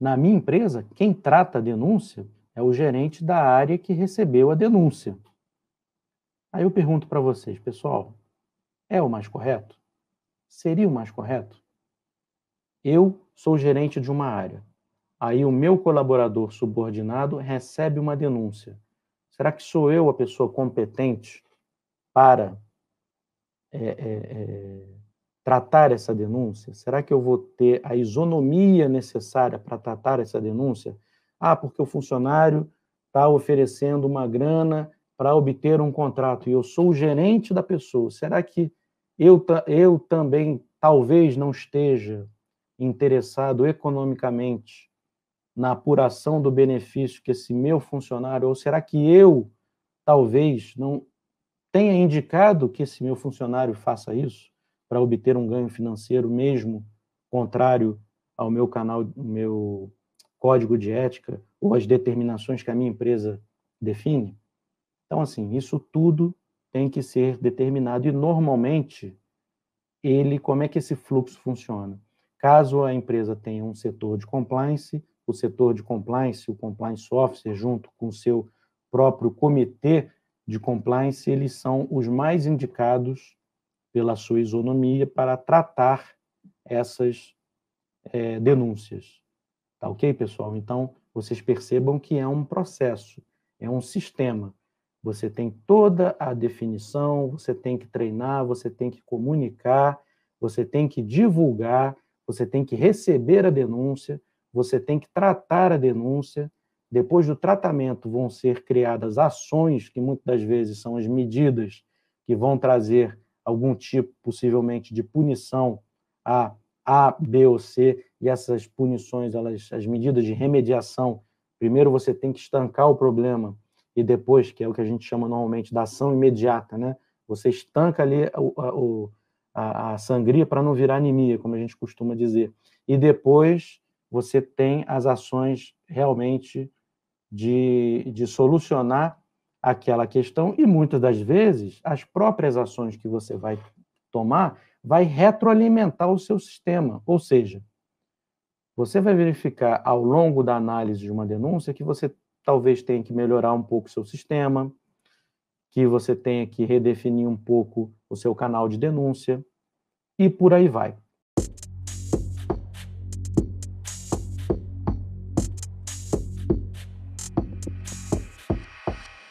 Na minha empresa, quem trata a denúncia é o gerente da área que recebeu a denúncia. Aí eu pergunto para vocês, pessoal, é o mais correto? Seria o mais correto? Eu sou gerente de uma área. Aí o meu colaborador subordinado recebe uma denúncia. Será que sou eu a pessoa competente para é, é, é, tratar essa denúncia? Será que eu vou ter a isonomia necessária para tratar essa denúncia? Ah, porque o funcionário está oferecendo uma grana para obter um contrato e eu sou o gerente da pessoa. Será que eu, eu também talvez não esteja interessado economicamente na apuração do benefício que esse meu funcionário, ou será que eu talvez não tenha indicado que esse meu funcionário faça isso para obter um ganho financeiro mesmo contrário ao meu canal, meu código de ética ou as determinações que a minha empresa define? Então, assim, isso tudo tem que ser determinado e normalmente ele, como é que esse fluxo funciona? Caso a empresa tenha um setor de compliance, o setor de compliance, o compliance officer, junto com o seu próprio comitê de compliance, eles são os mais indicados pela sua isonomia para tratar essas é, denúncias. Tá ok, pessoal? Então, vocês percebam que é um processo, é um sistema. Você tem toda a definição, você tem que treinar, você tem que comunicar, você tem que divulgar, você tem que receber a denúncia, você tem que tratar a denúncia. Depois do tratamento, vão ser criadas ações, que muitas das vezes são as medidas que vão trazer algum tipo, possivelmente, de punição a A, B ou C, e essas punições, elas, as medidas de remediação, primeiro você tem que estancar o problema, e depois, que é o que a gente chama normalmente da ação imediata, né? Você estanca ali o, a, a sangria para não virar anemia, como a gente costuma dizer. E depois você tem as ações realmente de, de solucionar aquela questão e muitas das vezes as próprias ações que você vai tomar vai retroalimentar o seu sistema, ou seja, você vai verificar ao longo da análise de uma denúncia que você talvez tenha que melhorar um pouco o seu sistema, que você tenha que redefinir um pouco o seu canal de denúncia e por aí vai.